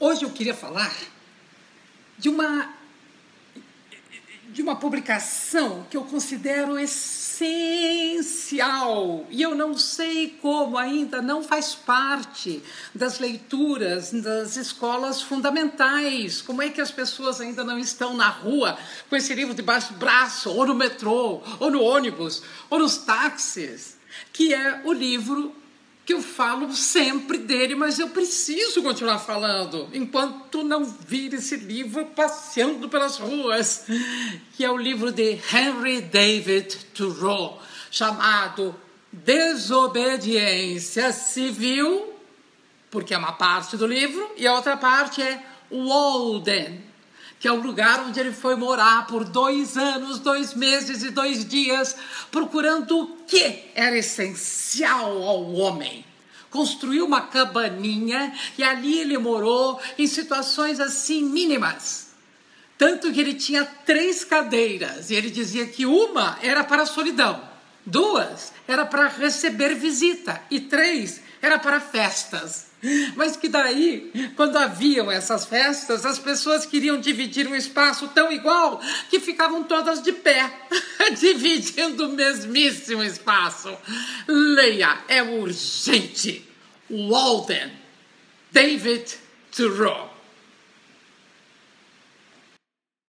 Hoje eu queria falar de uma de uma publicação que eu considero essencial e eu não sei como ainda não faz parte das leituras das escolas fundamentais. Como é que as pessoas ainda não estão na rua com esse livro debaixo do braço, ou no metrô, ou no ônibus, ou nos táxis? Que é o livro que eu falo sempre dele, mas eu preciso continuar falando enquanto não vir esse livro passeando pelas ruas, que é o livro de Henry David Thoreau, chamado Desobediência Civil, porque é uma parte do livro, e a outra parte é Walden, que é o lugar onde ele foi morar por dois anos, dois meses e dois dias, procurando o que era essencial ao homem. Construiu uma cabaninha e ali ele morou em situações assim mínimas. Tanto que ele tinha três cadeiras e ele dizia que uma era para a solidão, duas era para receber visita e três era para festas. Mas que daí, quando haviam essas festas, as pessoas queriam dividir um espaço tão igual que ficavam todas de pé, dividindo o mesmíssimo espaço. Leia, é urgente. Walden, David Thoreau.